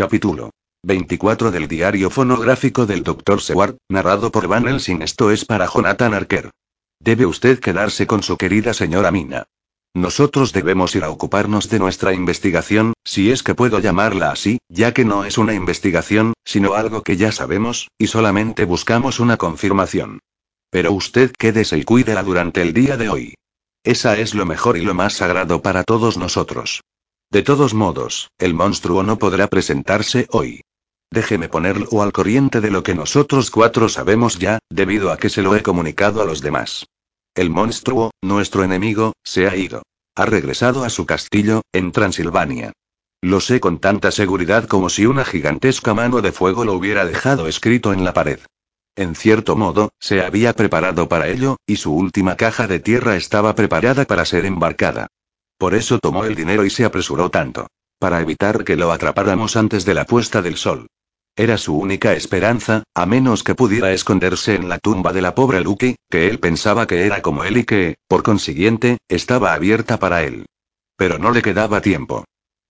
Capítulo 24 del diario fonográfico del Dr. Seward, narrado por Van Helsing. Esto es para Jonathan Arker. Debe usted quedarse con su querida señora Mina. Nosotros debemos ir a ocuparnos de nuestra investigación, si es que puedo llamarla así, ya que no es una investigación, sino algo que ya sabemos, y solamente buscamos una confirmación. Pero usted quédese y cuídela durante el día de hoy. Esa es lo mejor y lo más sagrado para todos nosotros. De todos modos, el monstruo no podrá presentarse hoy. Déjeme ponerlo al corriente de lo que nosotros cuatro sabemos ya, debido a que se lo he comunicado a los demás. El monstruo, nuestro enemigo, se ha ido. Ha regresado a su castillo, en Transilvania. Lo sé con tanta seguridad como si una gigantesca mano de fuego lo hubiera dejado escrito en la pared. En cierto modo, se había preparado para ello, y su última caja de tierra estaba preparada para ser embarcada. Por eso tomó el dinero y se apresuró tanto. Para evitar que lo atrapáramos antes de la puesta del sol. Era su única esperanza, a menos que pudiera esconderse en la tumba de la pobre Lucky, que él pensaba que era como él y que, por consiguiente, estaba abierta para él. Pero no le quedaba tiempo.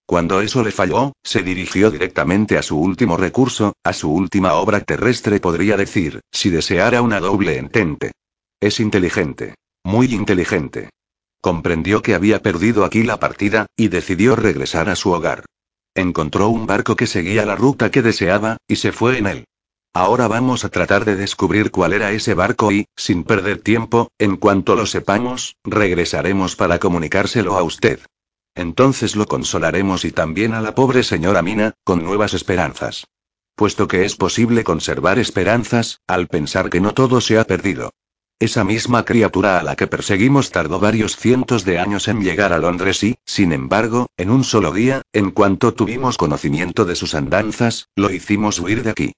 Cuando eso le falló, se dirigió directamente a su último recurso, a su última obra terrestre podría decir, si deseara una doble entente. Es inteligente. Muy inteligente. Comprendió que había perdido aquí la partida, y decidió regresar a su hogar. Encontró un barco que seguía la ruta que deseaba, y se fue en él. Ahora vamos a tratar de descubrir cuál era ese barco y, sin perder tiempo, en cuanto lo sepamos, regresaremos para comunicárselo a usted. Entonces lo consolaremos y también a la pobre señora Mina, con nuevas esperanzas. Puesto que es posible conservar esperanzas, al pensar que no todo se ha perdido. Esa misma criatura a la que perseguimos tardó varios cientos de años en llegar a Londres y, sin embargo, en un solo día, en cuanto tuvimos conocimiento de sus andanzas, lo hicimos huir de aquí.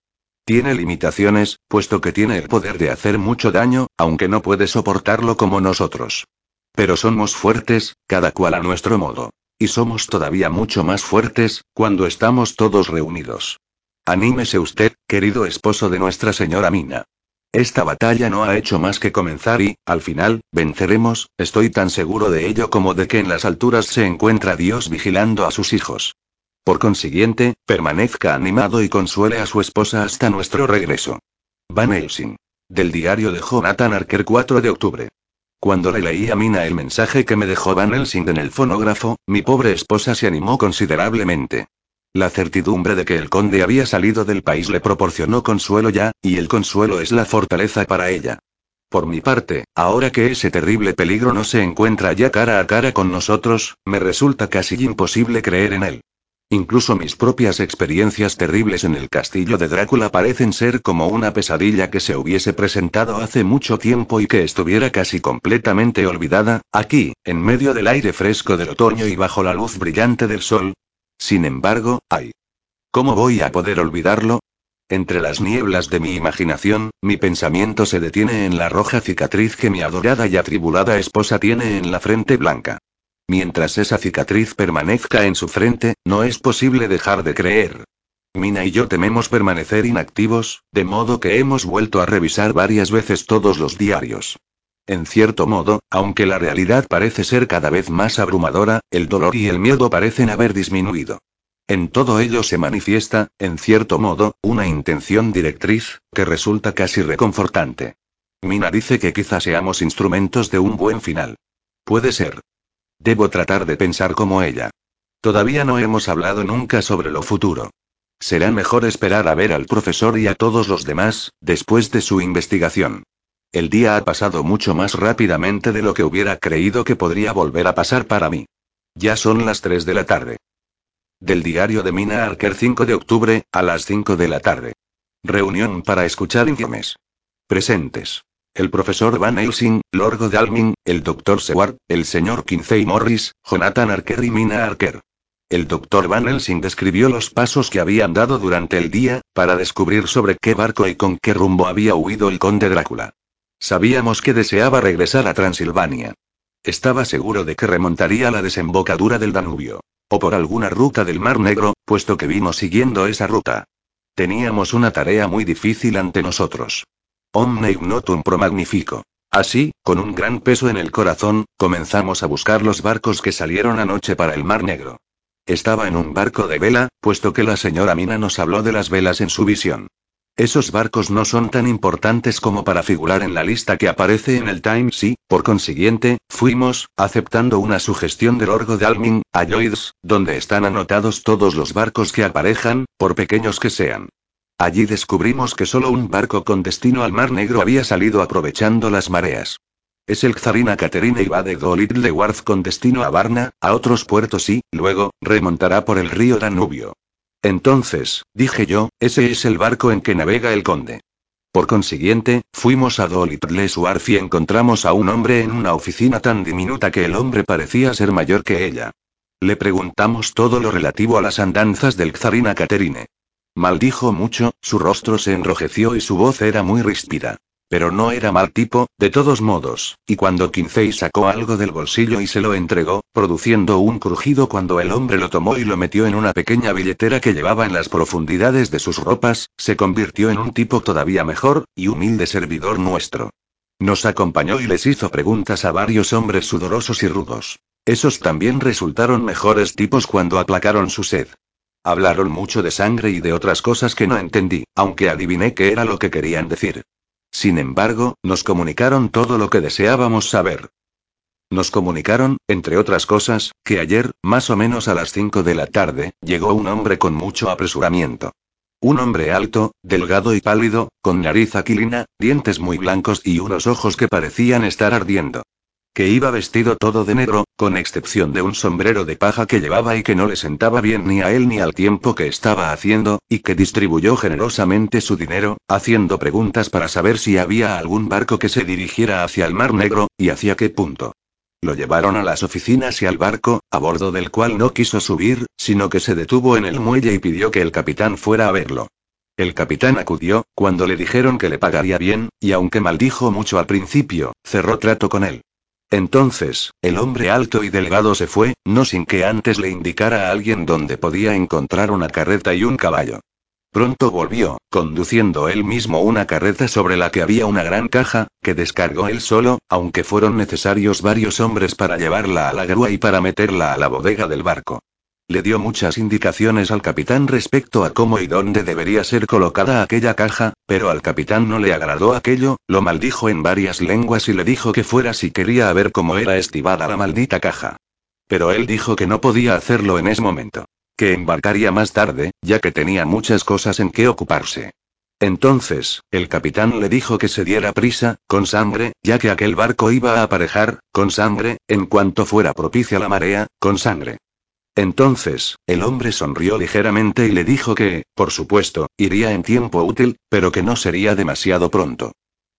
Tiene limitaciones, puesto que tiene el poder de hacer mucho daño, aunque no puede soportarlo como nosotros. Pero somos fuertes, cada cual a nuestro modo. Y somos todavía mucho más fuertes, cuando estamos todos reunidos. Anímese usted, querido esposo de Nuestra Señora Mina. Esta batalla no ha hecho más que comenzar y, al final, venceremos, estoy tan seguro de ello como de que en las alturas se encuentra Dios vigilando a sus hijos. Por consiguiente, permanezca animado y consuele a su esposa hasta nuestro regreso. Van Helsing. Del diario de Jonathan Arker 4 de octubre. Cuando le leí a Mina el mensaje que me dejó Van Helsing en el fonógrafo, mi pobre esposa se animó considerablemente. La certidumbre de que el conde había salido del país le proporcionó consuelo ya, y el consuelo es la fortaleza para ella. Por mi parte, ahora que ese terrible peligro no se encuentra ya cara a cara con nosotros, me resulta casi imposible creer en él. Incluso mis propias experiencias terribles en el castillo de Drácula parecen ser como una pesadilla que se hubiese presentado hace mucho tiempo y que estuviera casi completamente olvidada, aquí, en medio del aire fresco del otoño y bajo la luz brillante del sol, sin embargo, ay. ¿Cómo voy a poder olvidarlo? Entre las nieblas de mi imaginación, mi pensamiento se detiene en la roja cicatriz que mi adorada y atribulada esposa tiene en la frente blanca. Mientras esa cicatriz permanezca en su frente, no es posible dejar de creer. Mina y yo tememos permanecer inactivos, de modo que hemos vuelto a revisar varias veces todos los diarios. En cierto modo, aunque la realidad parece ser cada vez más abrumadora, el dolor y el miedo parecen haber disminuido. En todo ello se manifiesta, en cierto modo, una intención directriz, que resulta casi reconfortante. Mina dice que quizá seamos instrumentos de un buen final. Puede ser. Debo tratar de pensar como ella. Todavía no hemos hablado nunca sobre lo futuro. Será mejor esperar a ver al profesor y a todos los demás, después de su investigación. El día ha pasado mucho más rápidamente de lo que hubiera creído que podría volver a pasar para mí. Ya son las 3 de la tarde. Del diario de Mina Arker 5 de octubre, a las 5 de la tarde. Reunión para escuchar informes. Presentes. El profesor Van Helsing, Lord Godalming, el doctor Seward, el señor Kinsey Morris, Jonathan Arker y Mina Arker. El doctor Van Helsing describió los pasos que habían dado durante el día, para descubrir sobre qué barco y con qué rumbo había huido el conde Drácula. Sabíamos que deseaba regresar a Transilvania. Estaba seguro de que remontaría la desembocadura del Danubio. O por alguna ruta del Mar Negro, puesto que vimos siguiendo esa ruta. Teníamos una tarea muy difícil ante nosotros. Omne ignotum pro magnifico. Así, con un gran peso en el corazón, comenzamos a buscar los barcos que salieron anoche para el Mar Negro. Estaba en un barco de vela, puesto que la señora Mina nos habló de las velas en su visión. Esos barcos no son tan importantes como para figurar en la lista que aparece en el Times y, por consiguiente, fuimos, aceptando una sugestión del Orgo de Almin, a Lloyds, donde están anotados todos los barcos que aparejan, por pequeños que sean. Allí descubrimos que solo un barco con destino al Mar Negro había salido aprovechando las mareas. Es el Czarina Caterina y va de Golitl de Warth con destino a Varna, a otros puertos y, luego, remontará por el río Danubio. Entonces, dije yo, ese es el barco en que navega el conde. Por consiguiente, fuimos a Dolittle-Suarf y encontramos a un hombre en una oficina tan diminuta que el hombre parecía ser mayor que ella. Le preguntamos todo lo relativo a las andanzas del Czarina Caterine. Maldijo mucho, su rostro se enrojeció y su voz era muy ríspida. Pero no era mal tipo, de todos modos, y cuando Quincey sacó algo del bolsillo y se lo entregó, produciendo un crujido cuando el hombre lo tomó y lo metió en una pequeña billetera que llevaba en las profundidades de sus ropas, se convirtió en un tipo todavía mejor, y humilde servidor nuestro. Nos acompañó y les hizo preguntas a varios hombres sudorosos y rudos. Esos también resultaron mejores tipos cuando aplacaron su sed. Hablaron mucho de sangre y de otras cosas que no entendí, aunque adiviné qué era lo que querían decir. Sin embargo, nos comunicaron todo lo que deseábamos saber. Nos comunicaron, entre otras cosas, que ayer, más o menos a las 5 de la tarde, llegó un hombre con mucho apresuramiento. Un hombre alto, delgado y pálido, con nariz aquilina, dientes muy blancos y unos ojos que parecían estar ardiendo que iba vestido todo de negro, con excepción de un sombrero de paja que llevaba y que no le sentaba bien ni a él ni al tiempo que estaba haciendo, y que distribuyó generosamente su dinero, haciendo preguntas para saber si había algún barco que se dirigiera hacia el Mar Negro, y hacia qué punto. Lo llevaron a las oficinas y al barco, a bordo del cual no quiso subir, sino que se detuvo en el muelle y pidió que el capitán fuera a verlo. El capitán acudió, cuando le dijeron que le pagaría bien, y aunque maldijo mucho al principio, cerró trato con él. Entonces, el hombre alto y delgado se fue, no sin que antes le indicara a alguien dónde podía encontrar una carreta y un caballo. Pronto volvió, conduciendo él mismo una carreta sobre la que había una gran caja, que descargó él solo, aunque fueron necesarios varios hombres para llevarla a la grúa y para meterla a la bodega del barco. Le dio muchas indicaciones al capitán respecto a cómo y dónde debería ser colocada aquella caja, pero al capitán no le agradó aquello, lo maldijo en varias lenguas y le dijo que fuera si quería ver cómo era estivada la maldita caja. Pero él dijo que no podía hacerlo en ese momento. Que embarcaría más tarde, ya que tenía muchas cosas en que ocuparse. Entonces, el capitán le dijo que se diera prisa, con sangre, ya que aquel barco iba a aparejar, con sangre, en cuanto fuera propicia la marea, con sangre. Entonces, el hombre sonrió ligeramente y le dijo que, por supuesto, iría en tiempo útil, pero que no sería demasiado pronto.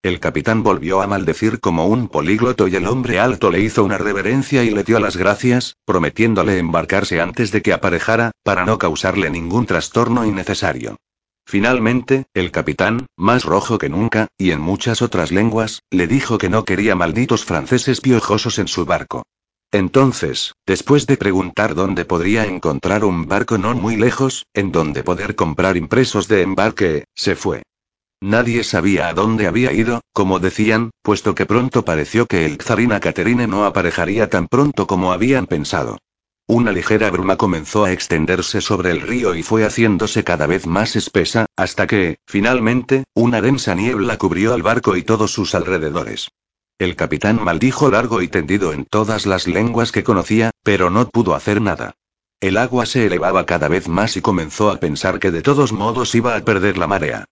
El capitán volvió a maldecir como un polígloto y el hombre alto le hizo una reverencia y le dio las gracias, prometiéndole embarcarse antes de que aparejara, para no causarle ningún trastorno innecesario. Finalmente, el capitán, más rojo que nunca, y en muchas otras lenguas, le dijo que no quería malditos franceses piojosos en su barco. Entonces, después de preguntar dónde podría encontrar un barco no muy lejos, en donde poder comprar impresos de embarque, se fue. Nadie sabía a dónde había ido, como decían, puesto que pronto pareció que el Czarina Caterine no aparejaría tan pronto como habían pensado. Una ligera bruma comenzó a extenderse sobre el río y fue haciéndose cada vez más espesa, hasta que, finalmente, una densa niebla cubrió al barco y todos sus alrededores. El capitán maldijo largo y tendido en todas las lenguas que conocía, pero no pudo hacer nada. El agua se elevaba cada vez más y comenzó a pensar que de todos modos iba a perder la marea.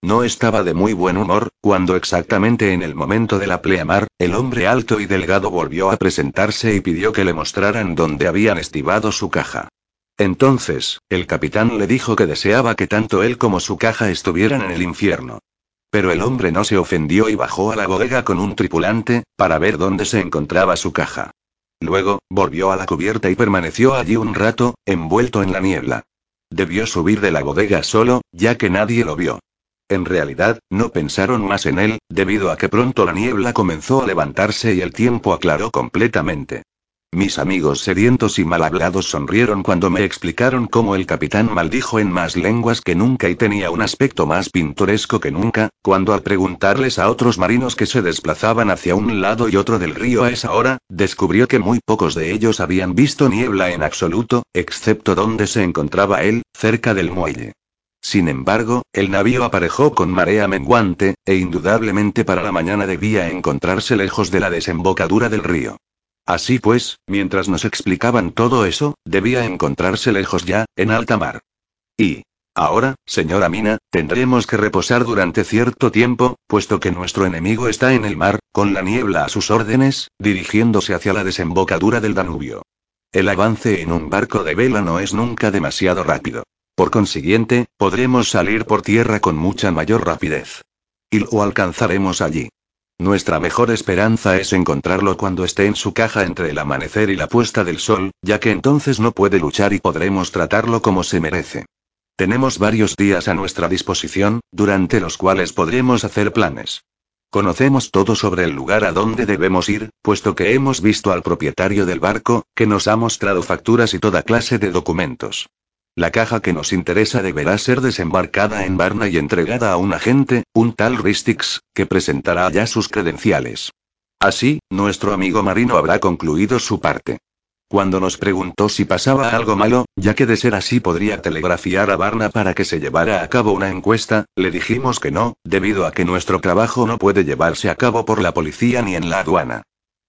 No estaba de muy buen humor, cuando exactamente en el momento de la pleamar, el hombre alto y delgado volvió a presentarse y pidió que le mostraran dónde habían estivado su caja. Entonces, el capitán le dijo que deseaba que tanto él como su caja estuvieran en el infierno. Pero el hombre no se ofendió y bajó a la bodega con un tripulante, para ver dónde se encontraba su caja. Luego, volvió a la cubierta y permaneció allí un rato, envuelto en la niebla. Debió subir de la bodega solo, ya que nadie lo vio. En realidad, no pensaron más en él, debido a que pronto la niebla comenzó a levantarse y el tiempo aclaró completamente. Mis amigos sedientos y mal hablados sonrieron cuando me explicaron cómo el capitán maldijo en más lenguas que nunca y tenía un aspecto más pintoresco que nunca, cuando al preguntarles a otros marinos que se desplazaban hacia un lado y otro del río a esa hora, descubrió que muy pocos de ellos habían visto niebla en absoluto, excepto donde se encontraba él, cerca del muelle. Sin embargo, el navío aparejó con marea menguante, e indudablemente para la mañana debía encontrarse lejos de la desembocadura del río. Así pues, mientras nos explicaban todo eso, debía encontrarse lejos ya, en alta mar. Y, Ahora, señora Mina, tendremos que reposar durante cierto tiempo, puesto que nuestro enemigo está en el mar, con la niebla a sus órdenes, dirigiéndose hacia la desembocadura del Danubio. El avance en un barco de vela no es nunca demasiado rápido. Por consiguiente, podremos salir por tierra con mucha mayor rapidez. Y lo alcanzaremos allí. Nuestra mejor esperanza es encontrarlo cuando esté en su caja entre el amanecer y la puesta del sol, ya que entonces no puede luchar y podremos tratarlo como se merece. Tenemos varios días a nuestra disposición, durante los cuales podremos hacer planes. Conocemos todo sobre el lugar a donde debemos ir, puesto que hemos visto al propietario del barco, que nos ha mostrado facturas y toda clase de documentos. La caja que nos interesa deberá ser desembarcada en Varna y entregada a un agente, un tal Ristix, que presentará ya sus credenciales. Así, nuestro amigo marino habrá concluido su parte. Cuando nos preguntó si pasaba algo malo, ya que de ser así podría telegrafiar a Varna para que se llevara a cabo una encuesta, le dijimos que no, debido a que nuestro trabajo no puede llevarse a cabo por la policía ni en la aduana.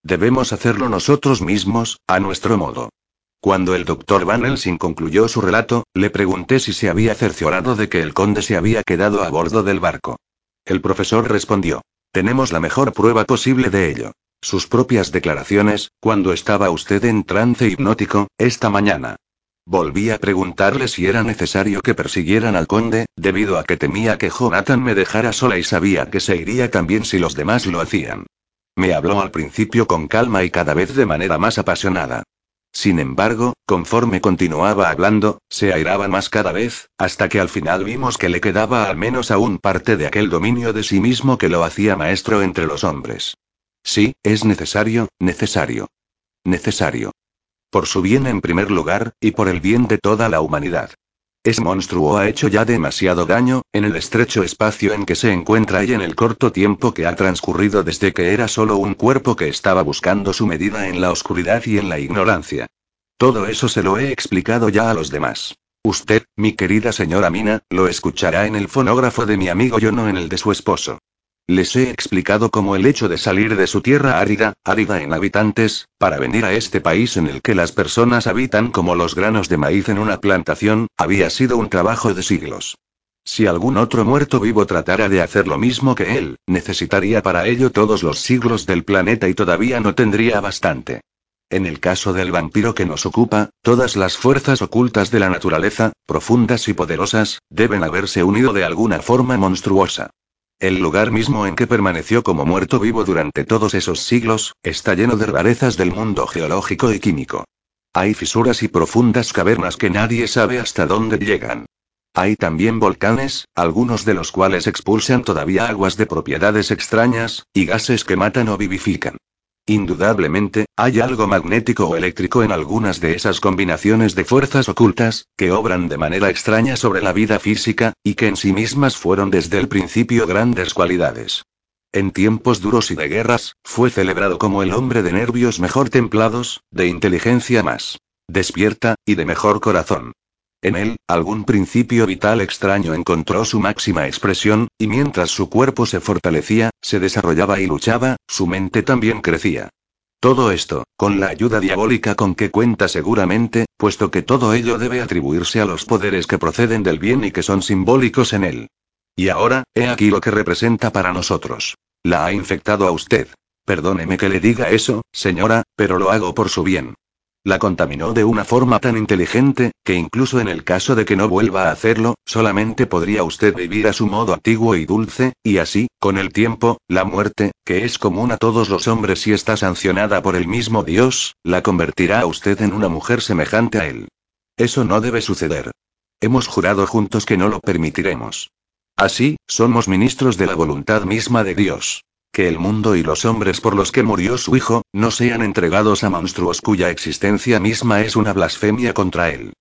Debemos hacerlo nosotros mismos, a nuestro modo. Cuando el doctor Van Helsing concluyó su relato, le pregunté si se había cerciorado de que el conde se había quedado a bordo del barco. El profesor respondió. Tenemos la mejor prueba posible de ello. Sus propias declaraciones, cuando estaba usted en trance hipnótico, esta mañana. Volví a preguntarle si era necesario que persiguieran al conde, debido a que temía que Jonathan me dejara sola y sabía que se iría también si los demás lo hacían. Me habló al principio con calma y cada vez de manera más apasionada. Sin embargo, conforme continuaba hablando, se airaba más cada vez, hasta que al final vimos que le quedaba al menos aún parte de aquel dominio de sí mismo que lo hacía maestro entre los hombres. Sí, es necesario, necesario. Necesario. Por su bien en primer lugar, y por el bien de toda la humanidad. Ese monstruo ha hecho ya demasiado daño, en el estrecho espacio en que se encuentra y en el corto tiempo que ha transcurrido desde que era solo un cuerpo que estaba buscando su medida en la oscuridad y en la ignorancia. Todo eso se lo he explicado ya a los demás. Usted, mi querida señora Mina, lo escuchará en el fonógrafo de mi amigo yo no en el de su esposo. Les he explicado cómo el hecho de salir de su tierra árida, árida en habitantes, para venir a este país en el que las personas habitan como los granos de maíz en una plantación, había sido un trabajo de siglos. Si algún otro muerto vivo tratara de hacer lo mismo que él, necesitaría para ello todos los siglos del planeta y todavía no tendría bastante. En el caso del vampiro que nos ocupa, todas las fuerzas ocultas de la naturaleza, profundas y poderosas, deben haberse unido de alguna forma monstruosa. El lugar mismo en que permaneció como muerto vivo durante todos esos siglos, está lleno de rarezas del mundo geológico y químico. Hay fisuras y profundas cavernas que nadie sabe hasta dónde llegan. Hay también volcanes, algunos de los cuales expulsan todavía aguas de propiedades extrañas, y gases que matan o vivifican. Indudablemente, hay algo magnético o eléctrico en algunas de esas combinaciones de fuerzas ocultas, que obran de manera extraña sobre la vida física, y que en sí mismas fueron desde el principio grandes cualidades. En tiempos duros y de guerras, fue celebrado como el hombre de nervios mejor templados, de inteligencia más despierta, y de mejor corazón. En él, algún principio vital extraño encontró su máxima expresión, y mientras su cuerpo se fortalecía, se desarrollaba y luchaba, su mente también crecía. Todo esto, con la ayuda diabólica con que cuenta seguramente, puesto que todo ello debe atribuirse a los poderes que proceden del bien y que son simbólicos en él. Y ahora, he aquí lo que representa para nosotros. La ha infectado a usted. Perdóneme que le diga eso, señora, pero lo hago por su bien. La contaminó de una forma tan inteligente, que incluso en el caso de que no vuelva a hacerlo, solamente podría usted vivir a su modo antiguo y dulce, y así, con el tiempo, la muerte, que es común a todos los hombres y está sancionada por el mismo Dios, la convertirá a usted en una mujer semejante a él. Eso no debe suceder. Hemos jurado juntos que no lo permitiremos. Así, somos ministros de la voluntad misma de Dios. Que el mundo y los hombres por los que murió su hijo, no sean entregados a monstruos cuya existencia misma es una blasfemia contra él.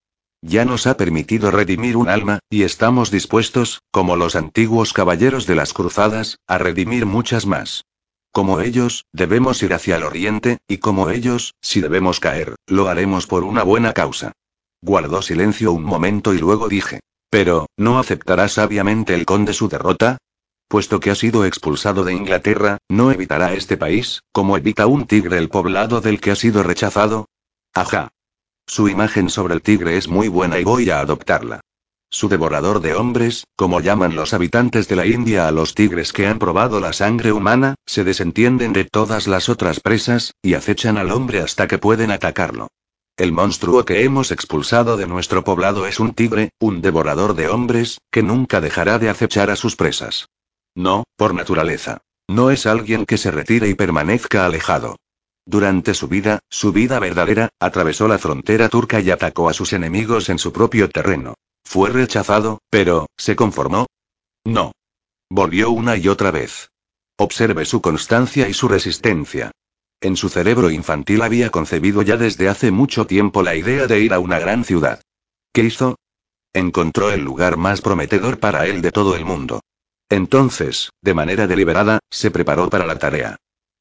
Ya nos ha permitido redimir un alma, y estamos dispuestos, como los antiguos caballeros de las cruzadas, a redimir muchas más. Como ellos, debemos ir hacia el oriente, y como ellos, si debemos caer, lo haremos por una buena causa. Guardó silencio un momento y luego dije. Pero, ¿no aceptará sabiamente el conde su derrota? Puesto que ha sido expulsado de Inglaterra, ¿no evitará este país, como evita un tigre el poblado del que ha sido rechazado? Ajá. Su imagen sobre el tigre es muy buena y voy a adoptarla. Su devorador de hombres, como llaman los habitantes de la India a los tigres que han probado la sangre humana, se desentienden de todas las otras presas, y acechan al hombre hasta que pueden atacarlo. El monstruo que hemos expulsado de nuestro poblado es un tigre, un devorador de hombres, que nunca dejará de acechar a sus presas. No, por naturaleza. No es alguien que se retire y permanezca alejado. Durante su vida, su vida verdadera, atravesó la frontera turca y atacó a sus enemigos en su propio terreno. Fue rechazado, pero, ¿se conformó? No. Volvió una y otra vez. Observe su constancia y su resistencia. En su cerebro infantil había concebido ya desde hace mucho tiempo la idea de ir a una gran ciudad. ¿Qué hizo? Encontró el lugar más prometedor para él de todo el mundo. Entonces, de manera deliberada, se preparó para la tarea.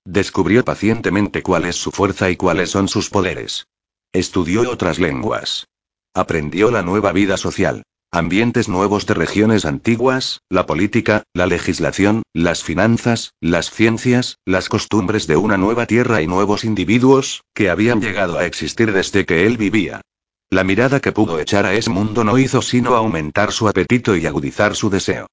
Descubrió pacientemente cuál es su fuerza y cuáles son sus poderes. Estudió otras lenguas. Aprendió la nueva vida social. Ambientes nuevos de regiones antiguas, la política, la legislación, las finanzas, las ciencias, las costumbres de una nueva tierra y nuevos individuos, que habían llegado a existir desde que él vivía. La mirada que pudo echar a ese mundo no hizo sino aumentar su apetito y agudizar su deseo.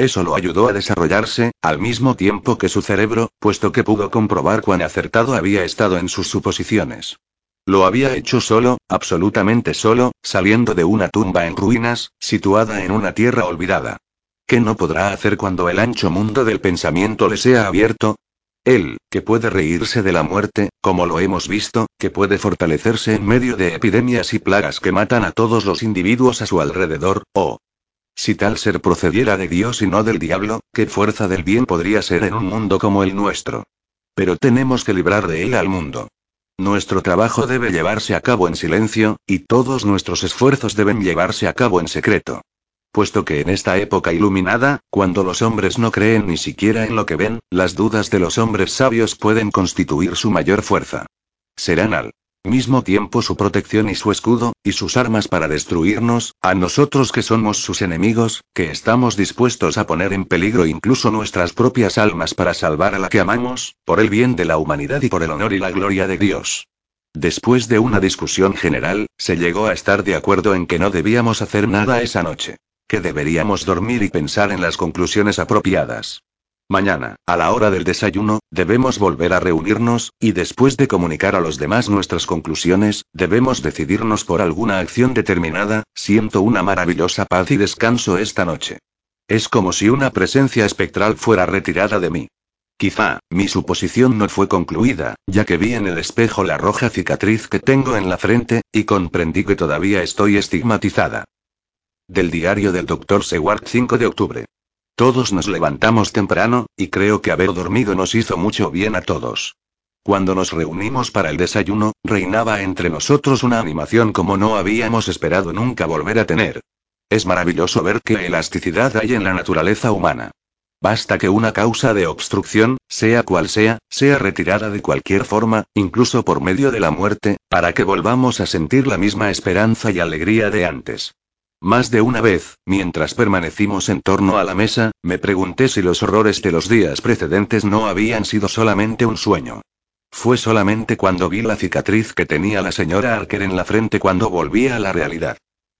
Eso lo ayudó a desarrollarse, al mismo tiempo que su cerebro, puesto que pudo comprobar cuán acertado había estado en sus suposiciones. Lo había hecho solo, absolutamente solo, saliendo de una tumba en ruinas, situada en una tierra olvidada. ¿Qué no podrá hacer cuando el ancho mundo del pensamiento le sea abierto? Él, que puede reírse de la muerte, como lo hemos visto, que puede fortalecerse en medio de epidemias y plagas que matan a todos los individuos a su alrededor, o, si tal ser procediera de Dios y no del diablo, ¿qué fuerza del bien podría ser en un mundo como el nuestro? Pero tenemos que librar de él al mundo. Nuestro trabajo debe llevarse a cabo en silencio, y todos nuestros esfuerzos deben llevarse a cabo en secreto. Puesto que en esta época iluminada, cuando los hombres no creen ni siquiera en lo que ven, las dudas de los hombres sabios pueden constituir su mayor fuerza. Serán al mismo tiempo su protección y su escudo, y sus armas para destruirnos, a nosotros que somos sus enemigos, que estamos dispuestos a poner en peligro incluso nuestras propias almas para salvar a la que amamos, por el bien de la humanidad y por el honor y la gloria de Dios. Después de una discusión general, se llegó a estar de acuerdo en que no debíamos hacer nada esa noche. Que deberíamos dormir y pensar en las conclusiones apropiadas. Mañana, a la hora del desayuno, debemos volver a reunirnos, y después de comunicar a los demás nuestras conclusiones, debemos decidirnos por alguna acción determinada, siento una maravillosa paz y descanso esta noche. Es como si una presencia espectral fuera retirada de mí. Quizá, mi suposición no fue concluida, ya que vi en el espejo la roja cicatriz que tengo en la frente, y comprendí que todavía estoy estigmatizada. Del diario del Dr. Seward 5 de octubre. Todos nos levantamos temprano, y creo que haber dormido nos hizo mucho bien a todos. Cuando nos reunimos para el desayuno, reinaba entre nosotros una animación como no habíamos esperado nunca volver a tener. Es maravilloso ver qué elasticidad hay en la naturaleza humana. Basta que una causa de obstrucción, sea cual sea, sea retirada de cualquier forma, incluso por medio de la muerte, para que volvamos a sentir la misma esperanza y alegría de antes. Más de una vez, mientras permanecimos en torno a la mesa, me pregunté si los horrores de los días precedentes no habían sido solamente un sueño. Fue solamente cuando vi la cicatriz que tenía la señora Arker en la frente cuando volví a la realidad.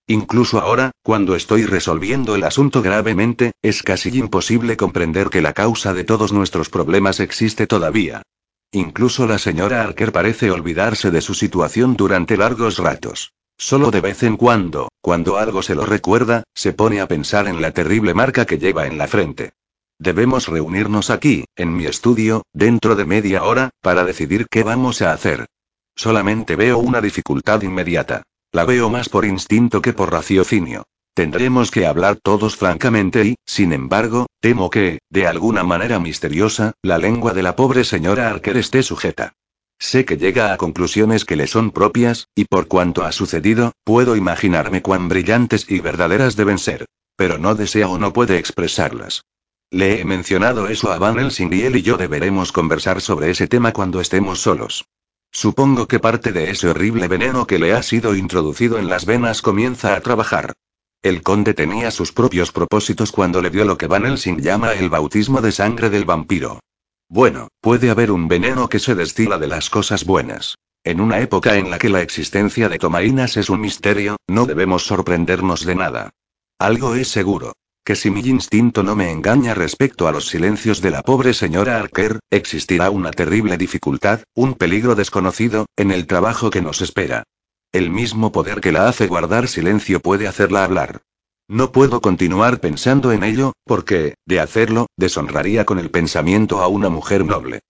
Incluso ahora, cuando estoy resolviendo el asunto gravemente, es casi imposible comprender que la causa de todos nuestros problemas existe todavía. Incluso la señora Arker parece olvidarse de su situación durante largos ratos. Solo de vez en cuando, cuando algo se lo recuerda, se pone a pensar en la terrible marca que lleva en la frente. Debemos reunirnos aquí, en mi estudio, dentro de media hora, para decidir qué vamos a hacer. Solamente veo una dificultad inmediata. La veo más por instinto que por raciocinio. Tendremos que hablar todos francamente y, sin embargo, temo que, de alguna manera misteriosa, la lengua de la pobre señora Archer esté sujeta. Sé que llega a conclusiones que le son propias, y por cuanto ha sucedido, puedo imaginarme cuán brillantes y verdaderas deben ser. Pero no desea o no puede expresarlas. Le he mencionado eso a Van Helsing y él y yo deberemos conversar sobre ese tema cuando estemos solos. Supongo que parte de ese horrible veneno que le ha sido introducido en las venas comienza a trabajar. El conde tenía sus propios propósitos cuando le dio lo que Van Helsing llama el bautismo de sangre del vampiro. Bueno, puede haber un veneno que se destila de las cosas buenas. En una época en la que la existencia de Tomainas es un misterio, no debemos sorprendernos de nada. Algo es seguro. Que si mi instinto no me engaña respecto a los silencios de la pobre señora Arker, existirá una terrible dificultad, un peligro desconocido, en el trabajo que nos espera. El mismo poder que la hace guardar silencio puede hacerla hablar. No puedo continuar pensando en ello, porque, de hacerlo, deshonraría con el pensamiento a una mujer noble.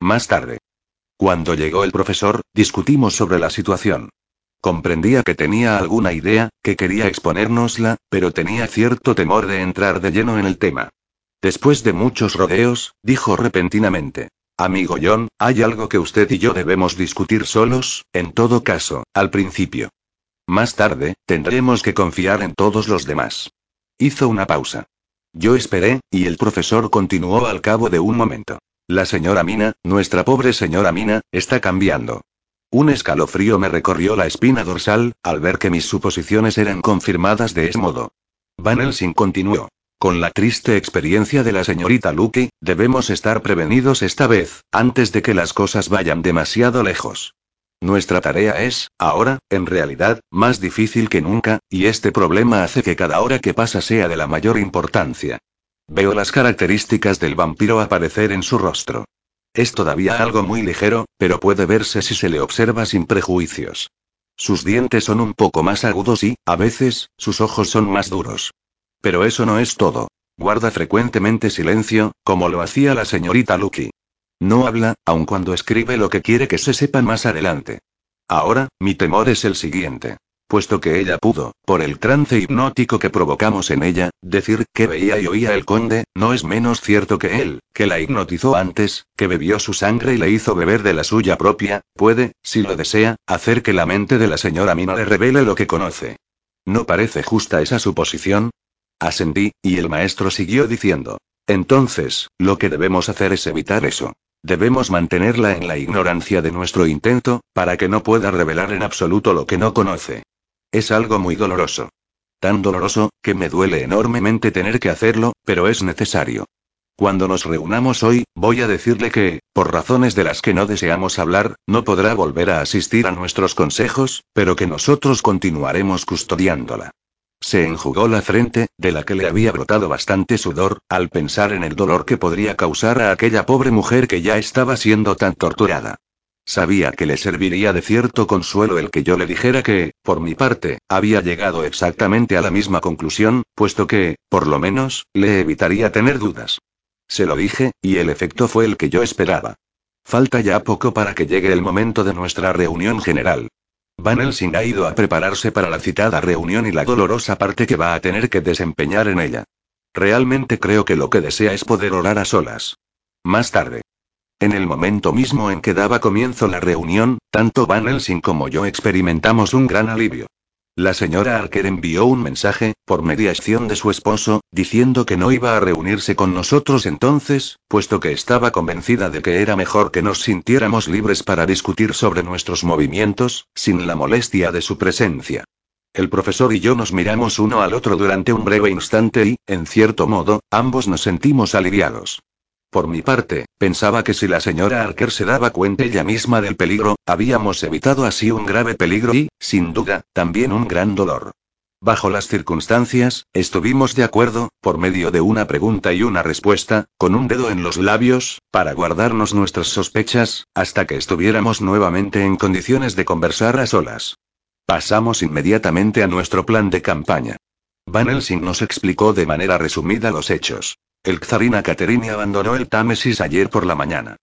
Más tarde. Cuando llegó el profesor, discutimos sobre la situación. Comprendía que tenía alguna idea, que quería exponérnosla, pero tenía cierto temor de entrar de lleno en el tema. Después de muchos rodeos, dijo repentinamente. Amigo John, hay algo que usted y yo debemos discutir solos, en todo caso, al principio. Más tarde, tendremos que confiar en todos los demás. Hizo una pausa. Yo esperé, y el profesor continuó al cabo de un momento. La señora Mina, nuestra pobre señora Mina, está cambiando. Un escalofrío me recorrió la espina dorsal, al ver que mis suposiciones eran confirmadas de ese modo. Van Helsing continuó. Con la triste experiencia de la señorita Lucky, debemos estar prevenidos esta vez, antes de que las cosas vayan demasiado lejos. Nuestra tarea es, ahora, en realidad, más difícil que nunca, y este problema hace que cada hora que pasa sea de la mayor importancia. Veo las características del vampiro aparecer en su rostro. Es todavía algo muy ligero, pero puede verse si se le observa sin prejuicios. Sus dientes son un poco más agudos y, a veces, sus ojos son más duros. Pero eso no es todo. Guarda frecuentemente silencio, como lo hacía la señorita Lucky. No habla, aun cuando escribe lo que quiere que se sepa más adelante. Ahora, mi temor es el siguiente. Puesto que ella pudo, por el trance hipnótico que provocamos en ella, decir que veía y oía el conde, no es menos cierto que él, que la hipnotizó antes, que bebió su sangre y le hizo beber de la suya propia, puede, si lo desea, hacer que la mente de la señora Mina le revele lo que conoce. ¿No parece justa esa suposición? Ascendí, y el maestro siguió diciendo. Entonces, lo que debemos hacer es evitar eso. Debemos mantenerla en la ignorancia de nuestro intento, para que no pueda revelar en absoluto lo que no conoce. Es algo muy doloroso. Tan doloroso, que me duele enormemente tener que hacerlo, pero es necesario. Cuando nos reunamos hoy, voy a decirle que, por razones de las que no deseamos hablar, no podrá volver a asistir a nuestros consejos, pero que nosotros continuaremos custodiándola. Se enjugó la frente, de la que le había brotado bastante sudor, al pensar en el dolor que podría causar a aquella pobre mujer que ya estaba siendo tan torturada. Sabía que le serviría de cierto consuelo el que yo le dijera que, por mi parte, había llegado exactamente a la misma conclusión, puesto que, por lo menos, le evitaría tener dudas. Se lo dije, y el efecto fue el que yo esperaba. Falta ya poco para que llegue el momento de nuestra reunión general. Van Helsing ha ido a prepararse para la citada reunión y la dolorosa parte que va a tener que desempeñar en ella. Realmente creo que lo que desea es poder orar a solas. Más tarde. En el momento mismo en que daba comienzo la reunión, tanto Van Helsing como yo experimentamos un gran alivio. La señora Archer envió un mensaje, por mediación de su esposo, diciendo que no iba a reunirse con nosotros entonces, puesto que estaba convencida de que era mejor que nos sintiéramos libres para discutir sobre nuestros movimientos, sin la molestia de su presencia. El profesor y yo nos miramos uno al otro durante un breve instante y, en cierto modo, ambos nos sentimos aliviados. Por mi parte, pensaba que si la señora Archer se daba cuenta ella misma del peligro, habíamos evitado así un grave peligro y, sin duda, también un gran dolor. Bajo las circunstancias, estuvimos de acuerdo, por medio de una pregunta y una respuesta, con un dedo en los labios, para guardarnos nuestras sospechas, hasta que estuviéramos nuevamente en condiciones de conversar a solas. Pasamos inmediatamente a nuestro plan de campaña. Van Helsing nos explicó de manera resumida los hechos. El czarina Caterine abandonó el Támesis ayer por la mañana.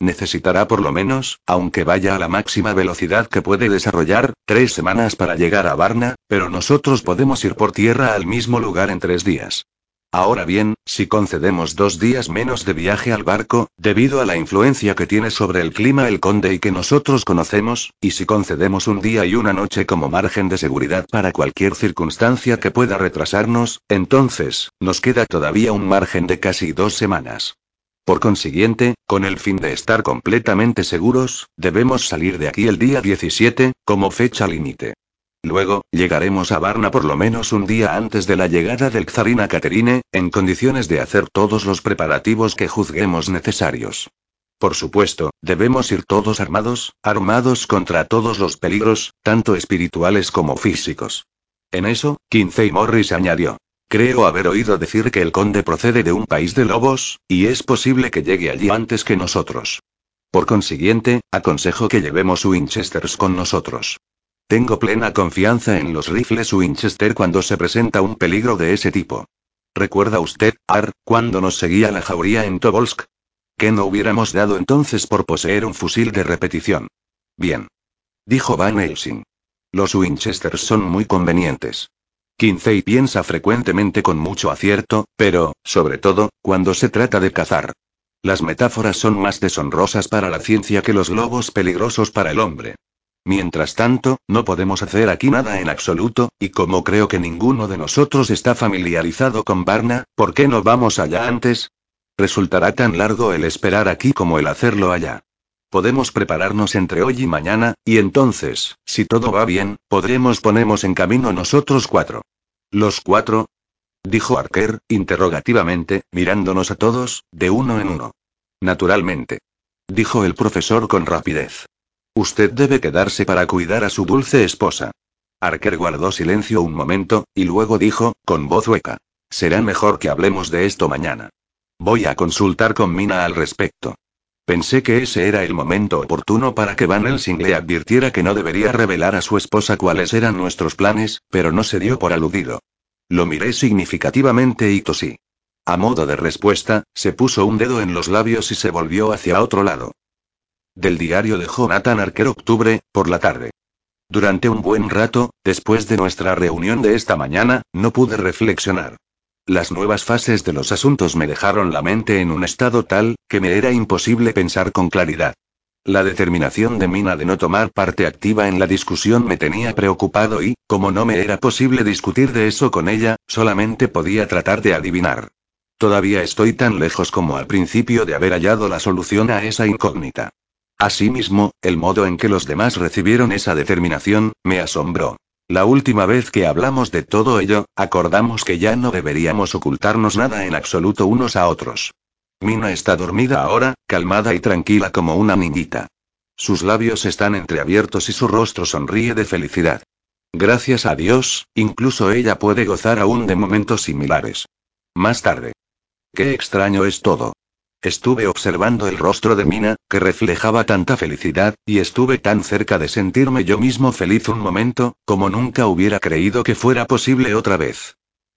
necesitará por lo menos, aunque vaya a la máxima velocidad que puede desarrollar, tres semanas para llegar a Varna, pero nosotros podemos ir por tierra al mismo lugar en tres días. Ahora bien, si concedemos dos días menos de viaje al barco, debido a la influencia que tiene sobre el clima el conde y que nosotros conocemos, y si concedemos un día y una noche como margen de seguridad para cualquier circunstancia que pueda retrasarnos, entonces, nos queda todavía un margen de casi dos semanas. Por consiguiente, con el fin de estar completamente seguros, debemos salir de aquí el día 17, como fecha límite. Luego, llegaremos a Varna por lo menos un día antes de la llegada del Czarina Caterine, en condiciones de hacer todos los preparativos que juzguemos necesarios. Por supuesto, debemos ir todos armados, armados contra todos los peligros, tanto espirituales como físicos. En eso, Kinsey Morris añadió. Creo haber oído decir que el conde procede de un país de lobos, y es posible que llegue allí antes que nosotros. Por consiguiente, aconsejo que llevemos Winchesters con nosotros. Tengo plena confianza en los rifles Winchester cuando se presenta un peligro de ese tipo. ¿Recuerda usted, Ar, cuando nos seguía la jauría en Tobolsk? ¿Qué no hubiéramos dado entonces por poseer un fusil de repetición? Bien. Dijo Van Helsing. Los Winchesters son muy convenientes. Kinsey piensa frecuentemente con mucho acierto, pero, sobre todo, cuando se trata de cazar. Las metáforas son más deshonrosas para la ciencia que los globos peligrosos para el hombre. Mientras tanto, no podemos hacer aquí nada en absoluto, y como creo que ninguno de nosotros está familiarizado con Varna, ¿por qué no vamos allá antes? Resultará tan largo el esperar aquí como el hacerlo allá. Podemos prepararnos entre hoy y mañana, y entonces, si todo va bien, podremos ponernos en camino nosotros cuatro. ¿Los cuatro? Dijo Arker, interrogativamente, mirándonos a todos, de uno en uno. Naturalmente. Dijo el profesor con rapidez. Usted debe quedarse para cuidar a su dulce esposa. Arker guardó silencio un momento, y luego dijo, con voz hueca. Será mejor que hablemos de esto mañana. Voy a consultar con Mina al respecto. Pensé que ese era el momento oportuno para que Van Helsing le advirtiera que no debería revelar a su esposa cuáles eran nuestros planes, pero no se dio por aludido. Lo miré significativamente y tosí. A modo de respuesta, se puso un dedo en los labios y se volvió hacia otro lado. Del diario de Jonathan Arker Octubre, por la tarde. Durante un buen rato, después de nuestra reunión de esta mañana, no pude reflexionar. Las nuevas fases de los asuntos me dejaron la mente en un estado tal, que me era imposible pensar con claridad. La determinación de Mina de no tomar parte activa en la discusión me tenía preocupado y, como no me era posible discutir de eso con ella, solamente podía tratar de adivinar. Todavía estoy tan lejos como al principio de haber hallado la solución a esa incógnita. Asimismo, el modo en que los demás recibieron esa determinación, me asombró. La última vez que hablamos de todo ello, acordamos que ya no deberíamos ocultarnos nada en absoluto unos a otros. Mina está dormida ahora, calmada y tranquila como una niñita. Sus labios están entreabiertos y su rostro sonríe de felicidad. Gracias a Dios, incluso ella puede gozar aún de momentos similares. Más tarde. Qué extraño es todo. Estuve observando el rostro de Mina, que reflejaba tanta felicidad, y estuve tan cerca de sentirme yo mismo feliz un momento, como nunca hubiera creído que fuera posible otra vez.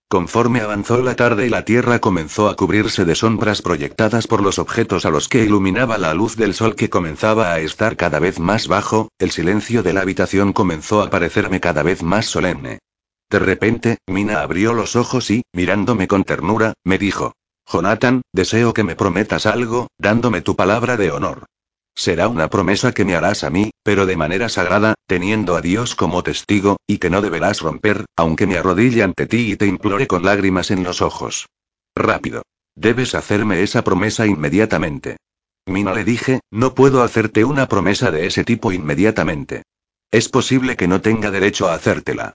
Conforme avanzó la tarde y la tierra comenzó a cubrirse de sombras proyectadas por los objetos a los que iluminaba la luz del sol que comenzaba a estar cada vez más bajo, el silencio de la habitación comenzó a parecerme cada vez más solemne. De repente, Mina abrió los ojos y, mirándome con ternura, me dijo, Jonathan, deseo que me prometas algo, dándome tu palabra de honor. Será una promesa que me harás a mí, pero de manera sagrada, teniendo a Dios como testigo, y que no deberás romper, aunque me arrodille ante ti y te implore con lágrimas en los ojos. Rápido. Debes hacerme esa promesa inmediatamente. Mina le dije, no puedo hacerte una promesa de ese tipo inmediatamente. Es posible que no tenga derecho a hacértela.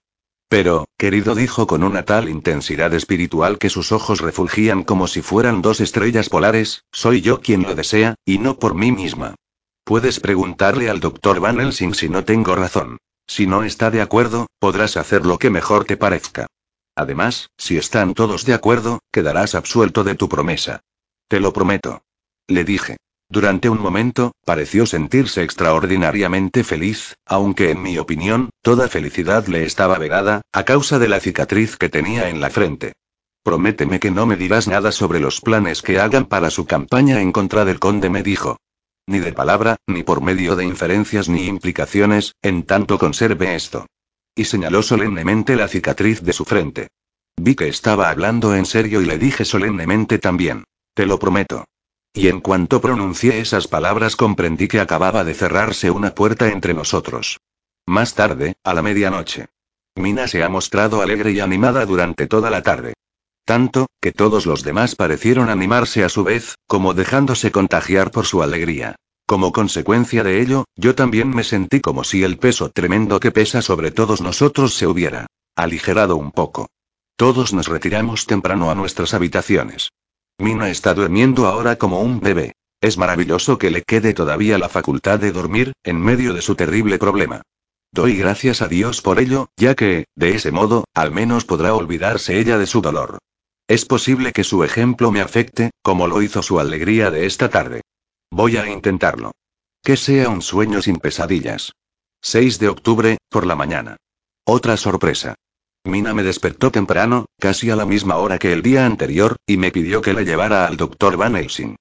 Pero, querido, dijo con una tal intensidad espiritual que sus ojos refulgían como si fueran dos estrellas polares, soy yo quien lo desea, y no por mí misma. Puedes preguntarle al doctor Van Helsing si no tengo razón. Si no está de acuerdo, podrás hacer lo que mejor te parezca. Además, si están todos de acuerdo, quedarás absuelto de tu promesa. Te lo prometo. Le dije. Durante un momento, pareció sentirse extraordinariamente feliz, aunque en mi opinión, toda felicidad le estaba vedada, a causa de la cicatriz que tenía en la frente. Prométeme que no me dirás nada sobre los planes que hagan para su campaña en contra del conde, me dijo. Ni de palabra, ni por medio de inferencias ni implicaciones, en tanto conserve esto. Y señaló solemnemente la cicatriz de su frente. Vi que estaba hablando en serio y le dije solemnemente también. Te lo prometo. Y en cuanto pronuncié esas palabras comprendí que acababa de cerrarse una puerta entre nosotros. Más tarde, a la medianoche. Mina se ha mostrado alegre y animada durante toda la tarde. Tanto, que todos los demás parecieron animarse a su vez, como dejándose contagiar por su alegría. Como consecuencia de ello, yo también me sentí como si el peso tremendo que pesa sobre todos nosotros se hubiera aligerado un poco. Todos nos retiramos temprano a nuestras habitaciones. Mina está durmiendo ahora como un bebé. Es maravilloso que le quede todavía la facultad de dormir, en medio de su terrible problema. Doy gracias a Dios por ello, ya que, de ese modo, al menos podrá olvidarse ella de su dolor. Es posible que su ejemplo me afecte, como lo hizo su alegría de esta tarde. Voy a intentarlo. Que sea un sueño sin pesadillas. 6 de octubre, por la mañana. Otra sorpresa. Mina me despertó temprano, casi a la misma hora que el día anterior, y me pidió que la llevara al doctor Van Helsing.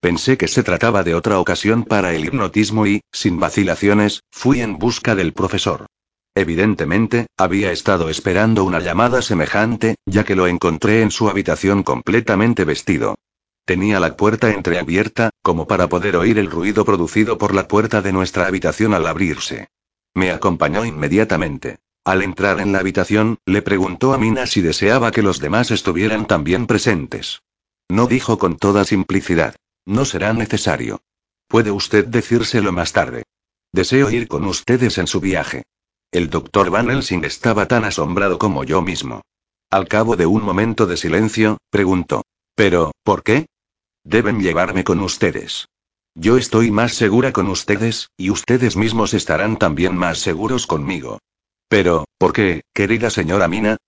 Pensé que se trataba de otra ocasión para el hipnotismo y, sin vacilaciones, fui en busca del profesor. Evidentemente, había estado esperando una llamada semejante, ya que lo encontré en su habitación completamente vestido. Tenía la puerta entreabierta, como para poder oír el ruido producido por la puerta de nuestra habitación al abrirse. Me acompañó inmediatamente. Al entrar en la habitación, le preguntó a Mina si deseaba que los demás estuvieran también presentes. No dijo con toda simplicidad. No será necesario. Puede usted decírselo más tarde. Deseo ir con ustedes en su viaje. El doctor Van Helsing estaba tan asombrado como yo mismo. Al cabo de un momento de silencio, preguntó. ¿Pero, por qué? Deben llevarme con ustedes. Yo estoy más segura con ustedes, y ustedes mismos estarán también más seguros conmigo. Pero, ¿por qué, querida señora Mina?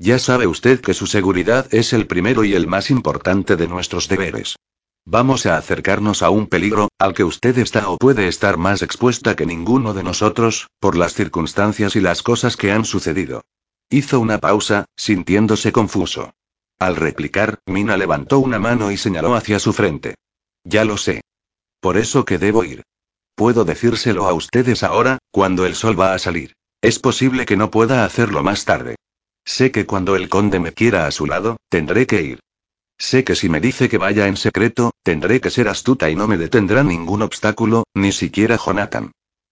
Ya sabe usted que su seguridad es el primero y el más importante de nuestros deberes. Vamos a acercarnos a un peligro, al que usted está o puede estar más expuesta que ninguno de nosotros, por las circunstancias y las cosas que han sucedido. Hizo una pausa, sintiéndose confuso. Al replicar, Mina levantó una mano y señaló hacia su frente. Ya lo sé. Por eso que debo ir. Puedo decírselo a ustedes ahora, cuando el sol va a salir. Es posible que no pueda hacerlo más tarde. Sé que cuando el conde me quiera a su lado, tendré que ir. Sé que si me dice que vaya en secreto, tendré que ser astuta y no me detendrá ningún obstáculo, ni siquiera Jonathan.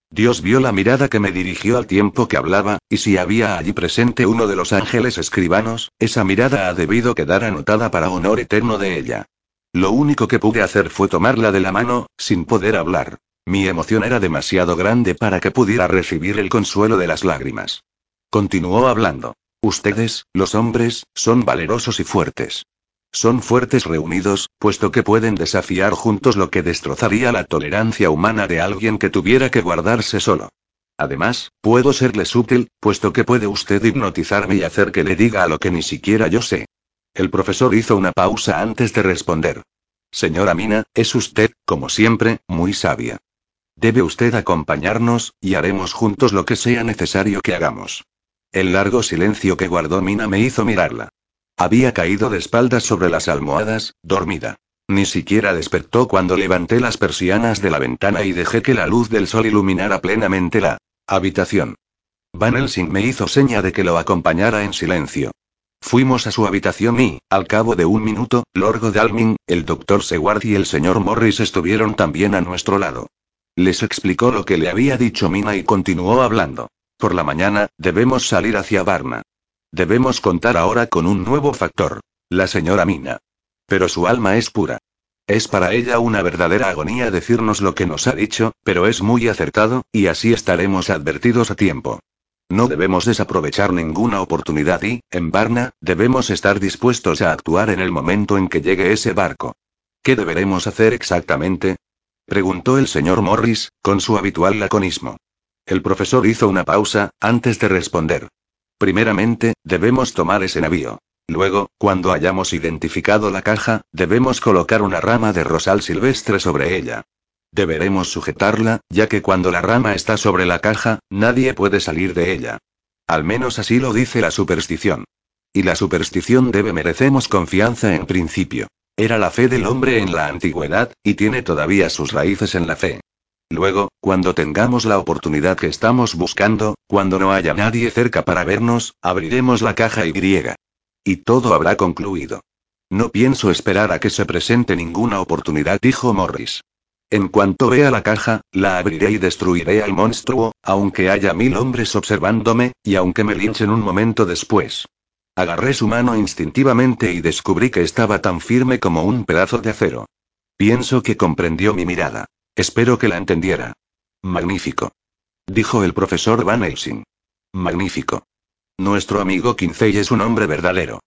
Dios vio la mirada que me dirigió al tiempo que hablaba, y si había allí presente uno de los ángeles escribanos, esa mirada ha debido quedar anotada para honor eterno de ella. Lo único que pude hacer fue tomarla de la mano, sin poder hablar. Mi emoción era demasiado grande para que pudiera recibir el consuelo de las lágrimas. Continuó hablando. Ustedes, los hombres, son valerosos y fuertes. Son fuertes reunidos, puesto que pueden desafiar juntos lo que destrozaría la tolerancia humana de alguien que tuviera que guardarse solo. Además, puedo serles útil, puesto que puede usted hipnotizarme y hacer que le diga lo que ni siquiera yo sé. El profesor hizo una pausa antes de responder. Señora Mina, es usted, como siempre, muy sabia. Debe usted acompañarnos, y haremos juntos lo que sea necesario que hagamos. El largo silencio que guardó Mina me hizo mirarla. Había caído de espaldas sobre las almohadas, dormida. Ni siquiera despertó cuando levanté las persianas de la ventana y dejé que la luz del sol iluminara plenamente la habitación. Van Helsing me hizo seña de que lo acompañara en silencio. Fuimos a su habitación y, al cabo de un minuto, Lord Godalming, el doctor Seward y el señor Morris estuvieron también a nuestro lado. Les explicó lo que le había dicho Mina y continuó hablando. Por la mañana, debemos salir hacia Varna. Debemos contar ahora con un nuevo factor. La señora Mina. Pero su alma es pura. Es para ella una verdadera agonía decirnos lo que nos ha dicho, pero es muy acertado, y así estaremos advertidos a tiempo. No debemos desaprovechar ninguna oportunidad y, en Varna, debemos estar dispuestos a actuar en el momento en que llegue ese barco. ¿Qué deberemos hacer exactamente? Preguntó el señor Morris, con su habitual laconismo. El profesor hizo una pausa, antes de responder. Primeramente, debemos tomar ese navío. Luego, cuando hayamos identificado la caja, debemos colocar una rama de rosal silvestre sobre ella. Deberemos sujetarla, ya que cuando la rama está sobre la caja, nadie puede salir de ella. Al menos así lo dice la superstición. Y la superstición debe merecemos confianza en principio. Era la fe del hombre en la antigüedad, y tiene todavía sus raíces en la fe. Luego, cuando tengamos la oportunidad que estamos buscando, cuando no haya nadie cerca para vernos, abriremos la caja y. Y todo habrá concluido. No pienso esperar a que se presente ninguna oportunidad, dijo Morris. En cuanto vea la caja, la abriré y destruiré al monstruo, aunque haya mil hombres observándome, y aunque me linchen un momento después. Agarré su mano instintivamente y descubrí que estaba tan firme como un pedazo de acero. Pienso que comprendió mi mirada. Espero que la entendiera. Magnífico. Dijo el profesor Van Helsing. Magnífico. Nuestro amigo Quincey es un hombre verdadero.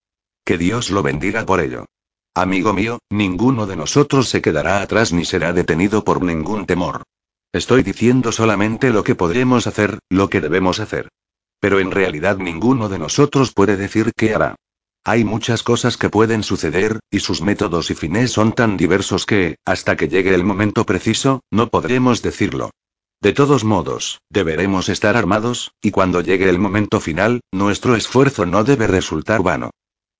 Que Dios lo bendiga por ello. Amigo mío, ninguno de nosotros se quedará atrás ni será detenido por ningún temor. Estoy diciendo solamente lo que podremos hacer, lo que debemos hacer. Pero en realidad ninguno de nosotros puede decir qué hará. Hay muchas cosas que pueden suceder, y sus métodos y fines son tan diversos que, hasta que llegue el momento preciso, no podremos decirlo. De todos modos, deberemos estar armados, y cuando llegue el momento final, nuestro esfuerzo no debe resultar vano.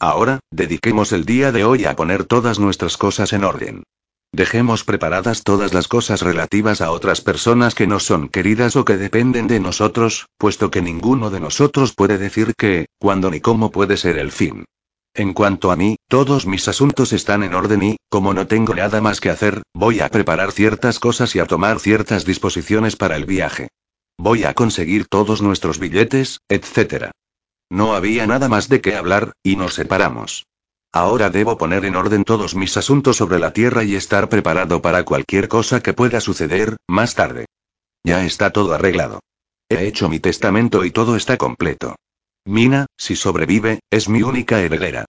Ahora, dediquemos el día de hoy a poner todas nuestras cosas en orden. Dejemos preparadas todas las cosas relativas a otras personas que no son queridas o que dependen de nosotros, puesto que ninguno de nosotros puede decir qué, cuándo ni cómo puede ser el fin. En cuanto a mí, todos mis asuntos están en orden y, como no tengo nada más que hacer, voy a preparar ciertas cosas y a tomar ciertas disposiciones para el viaje. Voy a conseguir todos nuestros billetes, etc. No había nada más de qué hablar, y nos separamos. Ahora debo poner en orden todos mis asuntos sobre la Tierra y estar preparado para cualquier cosa que pueda suceder, más tarde. Ya está todo arreglado. He hecho mi testamento y todo está completo. Mina, si sobrevive, es mi única heredera.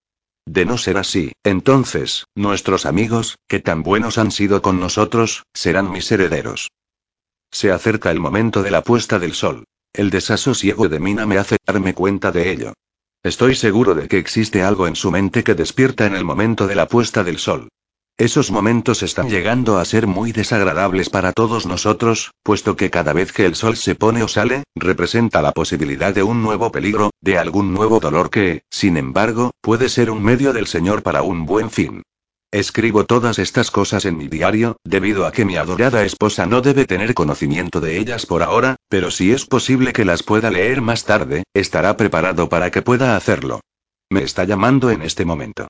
De no ser así, entonces, nuestros amigos, que tan buenos han sido con nosotros, serán mis herederos. Se acerca el momento de la puesta del sol. El desasosiego de Mina me hace darme cuenta de ello. Estoy seguro de que existe algo en su mente que despierta en el momento de la puesta del sol. Esos momentos están llegando a ser muy desagradables para todos nosotros, puesto que cada vez que el sol se pone o sale, representa la posibilidad de un nuevo peligro, de algún nuevo dolor que, sin embargo, puede ser un medio del Señor para un buen fin. Escribo todas estas cosas en mi diario, debido a que mi adorada esposa no debe tener conocimiento de ellas por ahora, pero si es posible que las pueda leer más tarde, estará preparado para que pueda hacerlo. Me está llamando en este momento.